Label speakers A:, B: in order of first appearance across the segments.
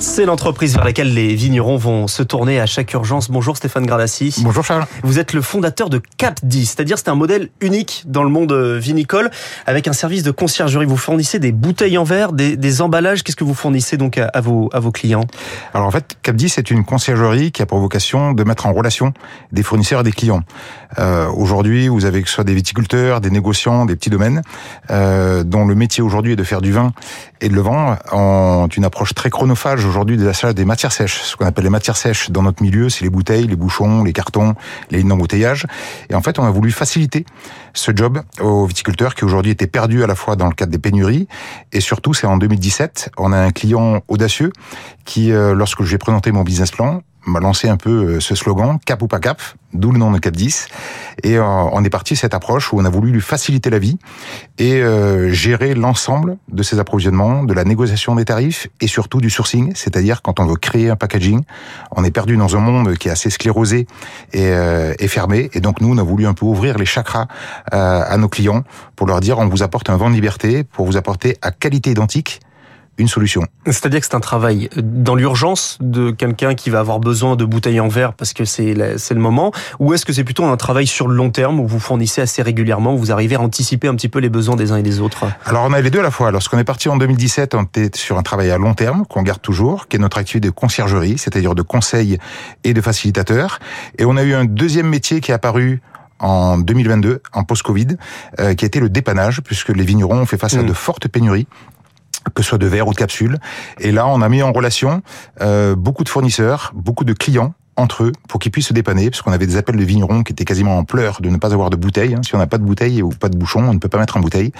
A: C'est l'entreprise vers laquelle les vignerons vont se tourner à chaque urgence. Bonjour Stéphane Gradassi.
B: Bonjour Charles.
A: Vous êtes le fondateur de Cap 10, c'est-à-dire c'est un modèle unique dans le monde vinicole avec un service de conciergerie. Vous fournissez des bouteilles en verre, des, emballages. Qu'est-ce que vous fournissez donc à, vos, à vos clients
B: Alors en fait, Cap 10 c'est une conciergerie qui a pour vocation de mettre en relation des fournisseurs et des clients. Euh, aujourd'hui, vous avez que ce soit des viticulteurs, des négociants, des petits domaines, euh, dont le métier aujourd'hui est de faire du vin et de le vendre en une approche très chronophage aujourd'hui des achats des matières sèches. Ce qu'on appelle les matières sèches dans notre milieu, c'est les bouteilles, les bouchons, les cartons, les lignes d'embouteillage. Et en fait, on a voulu faciliter ce job aux viticulteurs qui aujourd'hui étaient perdus à la fois dans le cadre des pénuries et surtout, c'est en 2017, on a un client audacieux qui, euh, lorsque je lui ai présenté mon business plan, m'a lancé un peu euh, ce slogan cap ou pas cap, d'où le nom de Cap 10. Et euh, on est parti cette approche où on a voulu lui faciliter la vie et euh, gérer l'ensemble de ses approvisionnements, de la négociation des tarifs et surtout du sourcing, c'est-à-dire quand on veut créer un packaging, on est perdu dans un monde qui est assez sclérosé et, et fermé. Et donc nous, on a voulu un peu ouvrir les chakras à nos clients pour leur dire on vous apporte un vent de liberté pour vous apporter à qualité identique une solution.
A: C'est-à-dire que c'est un travail dans l'urgence de quelqu'un qui va avoir besoin de bouteilles en verre parce que c'est le moment, ou est-ce que c'est plutôt un travail sur le long terme où vous fournissez assez régulièrement, où vous arrivez à anticiper un petit peu les besoins des uns et des autres?
B: Alors on a les deux à la fois. Lorsqu'on est parti en 2017, on était sur un travail à long terme qu'on garde toujours, qui est notre activité de conciergerie, c'est-à-dire de conseil et de facilitateur. Et on a eu un deuxième métier qui est apparu en 2022, en post-Covid, euh, qui a été le dépannage, puisque les vignerons ont fait face à mmh. de fortes pénuries que ce soit de verre ou de capsule. Et là, on a mis en relation euh, beaucoup de fournisseurs, beaucoup de clients entre eux pour qu'ils puissent se dépanner, parce qu'on avait des appels de vignerons qui étaient quasiment en pleurs de ne pas avoir de bouteille. Hein. Si on n'a pas de bouteille ou pas de bouchon, on ne peut pas mettre en bouteille.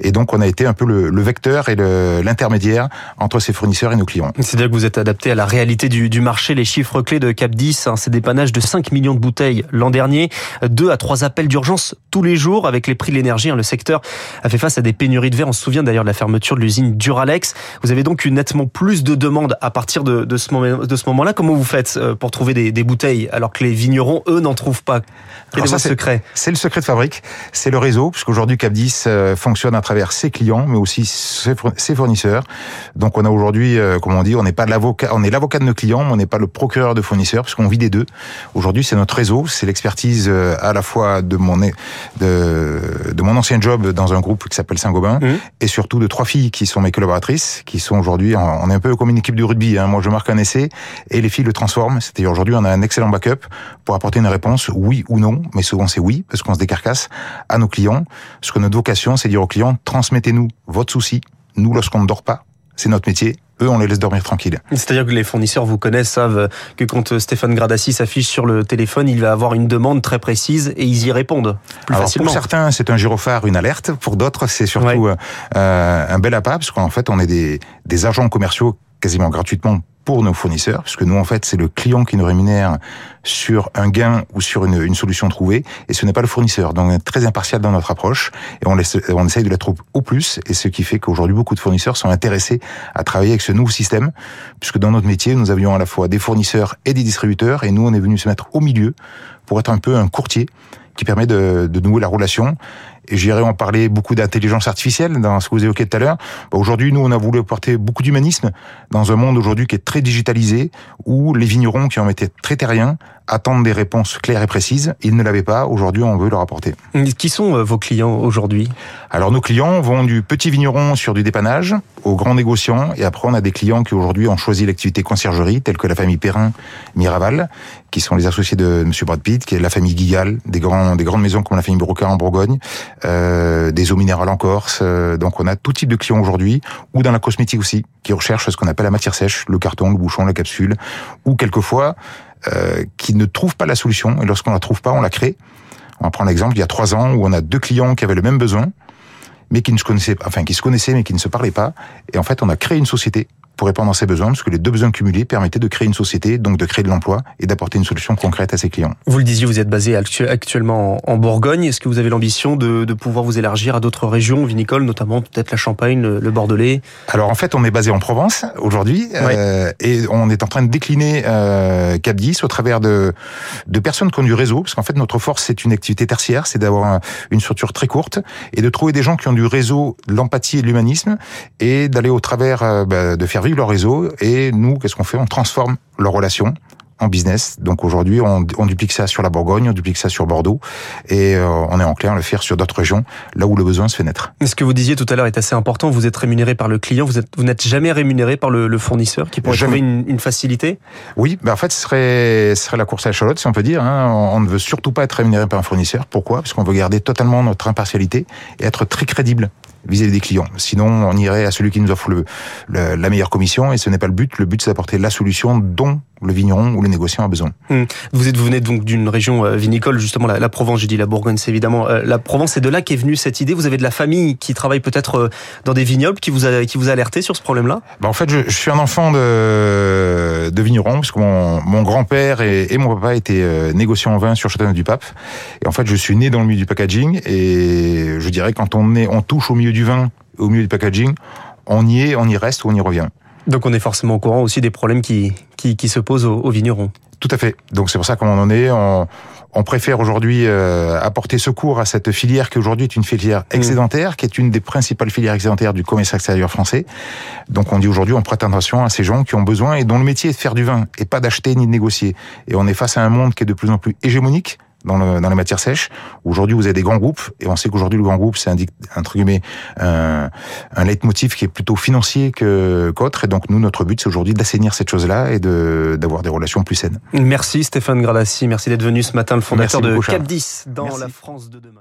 B: Et donc on a été un peu le, le vecteur et l'intermédiaire entre ces fournisseurs et nos clients.
A: C'est-à-dire que vous êtes adapté à la réalité du, du marché. Les chiffres clés de Cap 10, hein, c'est dépannage de 5 millions de bouteilles l'an dernier, 2 à 3 appels d'urgence tous les jours avec les prix de l'énergie. Hein, le secteur a fait face à des pénuries de verre. On se souvient d'ailleurs de la fermeture de l'usine Duralex. Vous avez donc eu nettement plus de demandes à partir de, de ce moment-là. Moment Comment vous faites euh, pour trouver des, des bouteilles alors que les vignerons, eux, n'en trouvent pas Quel est secret
B: C'est le secret de fabrique, c'est le réseau, puisqu'aujourd'hui Cap 10 euh, fonctionne à travers ses clients, mais aussi ses fournisseurs. Donc on a aujourd'hui, euh, comme on dit, on n'est pas l'avocat, on est l'avocat de nos clients, mais on n'est pas le procureur de fournisseurs, puisqu'on vit des deux. Aujourd'hui, c'est notre réseau, c'est l'expertise euh, à la fois de mon de, de mon ancien job dans un groupe qui s'appelle Saint-Gobain, mmh. et surtout de trois filles qui sont mes collaboratrices, qui sont aujourd'hui, on est un peu comme une équipe de rugby. Hein. Moi, je marque un essai et les filles le transforment. C'est-à-dire aujourd'hui, on a un excellent backup pour apporter une réponse oui ou non, mais souvent c'est oui, parce qu'on se décarcasse à nos clients. Ce que notre vocation, c'est dire aux clients, transmettez-nous votre souci. Nous, lorsqu'on ne dort pas, c'est notre métier. Eux, on les laisse dormir tranquilles.
A: C'est-à-dire que les fournisseurs vous connaissent, savent que quand Stéphane Gradassi s'affiche sur le téléphone, il va avoir une demande très précise et ils y répondent plus facilement.
B: Pour certains, c'est un gyrophare, une alerte. Pour d'autres, c'est surtout euh, un bel appât, parce qu'en fait, on est des, des agents commerciaux quasiment gratuitement pour nos fournisseurs, puisque nous, en fait, c'est le client qui nous rémunère sur un gain ou sur une, solution trouvée, et ce n'est pas le fournisseur. Donc, on est très impartial dans notre approche, et on, laisse, essaye de l'être au plus, et ce qui fait qu'aujourd'hui, beaucoup de fournisseurs sont intéressés à travailler avec ce nouveau système, puisque dans notre métier, nous avions à la fois des fournisseurs et des distributeurs, et nous, on est venu se mettre au milieu pour être un peu un courtier qui permet de, de nouer la relation j'irai en parler beaucoup d'intelligence artificielle dans ce que vous évoquez tout à l'heure. Bah, aujourd'hui, nous, on a voulu apporter beaucoup d'humanisme dans un monde aujourd'hui qui est très digitalisé, où les vignerons qui ont été très terriens attendent des réponses claires et précises. Ils ne l'avaient pas. Aujourd'hui, on veut leur apporter.
A: Qui sont euh, vos clients aujourd'hui?
B: Alors, nos clients vont du petit vigneron sur du dépannage aux grands négociants. Et après, on a des clients qui aujourd'hui ont choisi l'activité conciergerie, telle que la famille Perrin, Miraval, qui sont les associés de M. Brad Pitt, qui est la famille Guigal, des, grands, des grandes maisons comme la famille Brocard en Bourgogne, euh, des eaux minérales en Corse. Euh, donc, on a tout type de clients aujourd'hui, ou dans la cosmétique aussi, qui recherchent ce qu'on appelle la matière sèche, le carton, le bouchon, la capsule, ou quelquefois euh, qui ne trouvent pas la solution. Et lorsqu'on la trouve pas, on la crée. On va prendre l'exemple il y a trois ans où on a deux clients qui avaient le même besoin, mais qui ne se connaissaient, enfin qui se connaissaient mais qui ne se parlaient pas. Et en fait, on a créé une société pour répondre à ses besoins, parce que les deux besoins cumulés permettaient de créer une société, donc de créer de l'emploi et d'apporter une solution concrète à ses clients.
A: Vous le disiez, vous êtes basé actuellement en Bourgogne. Est-ce que vous avez l'ambition de, de, pouvoir vous élargir à d'autres régions vinicoles, notamment peut-être la Champagne, le, Bordelais?
B: Alors en fait, on est basé en Provence aujourd'hui euh, et on est en train de décliner euh, Cap 10 au travers de, de personnes qui ont du réseau, parce qu'en fait notre force c'est une activité tertiaire, c'est d'avoir une structure très courte et de trouver des gens qui ont du réseau, l'empathie et l'humanisme et d'aller au travers euh, bah, de faire faire vivre leur réseau. Et nous, qu'est-ce qu'on fait? On transforme leurs relations en business. Donc aujourd'hui, on, on, duplique ça sur la Bourgogne, on duplique ça sur Bordeaux, et euh, on est enclin à le faire sur d'autres régions, là où le besoin se fait naître.
A: Ce que vous disiez tout à l'heure est assez important. Vous êtes rémunéré par le client, vous, êtes, vous n'êtes jamais rémunéré par le, le fournisseur qui pourrait jamais. trouver une, une, facilité?
B: Oui, ben en fait, ce serait, ce serait la course à l'échalote, si on peut dire. Hein. On, on, ne veut surtout pas être rémunéré par un fournisseur. Pourquoi? Parce qu'on veut garder totalement notre impartialité et être très crédible vis-à-vis des clients. Sinon, on irait à celui qui nous offre le, le, la meilleure commission et ce n'est pas le but. Le but, c'est d'apporter la solution dont le vigneron ou le négociant a besoin.
A: Hum. Vous êtes vous venez donc d'une région euh, vinicole, justement la, la Provence. Je dis la Bourgogne, c'est évidemment euh, la Provence. C'est de là qu'est venue cette idée. Vous avez de la famille qui travaille peut-être euh, dans des vignobles, qui vous a qui vous a alerté sur ce problème-là?
B: Ben En fait, je, je, suis un enfant de, de vigneron parce que mon, mon grand-père et, et, mon papa étaient négociants en vin sur Châteauneuf-du-Pape. Et en fait, je suis né dans le milieu du packaging et je dirais quand on est on touche au milieu du vin, au milieu du packaging, on y est, on y reste ou on y revient.
A: Donc on est forcément au courant aussi des problèmes qui, qui, qui se posent aux, aux, vignerons.
B: Tout à fait. Donc c'est pour ça qu'on en est. On, on préfère aujourd'hui euh, apporter secours à cette filière qui aujourd'hui est une filière excédentaire, mmh. qui est une des principales filières excédentaires du commerce extérieur français. Donc on dit aujourd'hui on prête attention à ces gens qui ont besoin et dont le métier est de faire du vin et pas d'acheter ni de négocier. Et on est face à un monde qui est de plus en plus hégémonique dans, le, dans les matières sèches. Aujourd'hui, vous avez des grands groupes, et on sait qu'aujourd'hui, le grand groupe, c'est entre guillemets un, un leitmotiv qui est plutôt financier que qu'autre. Et donc, nous, notre but, c'est aujourd'hui d'assainir cette chose-là et de d'avoir des relations plus saines.
A: Merci Stéphane Gralassi, merci d'être venu ce matin, le fondateur de Cap 10 dans Merci. la France de demain.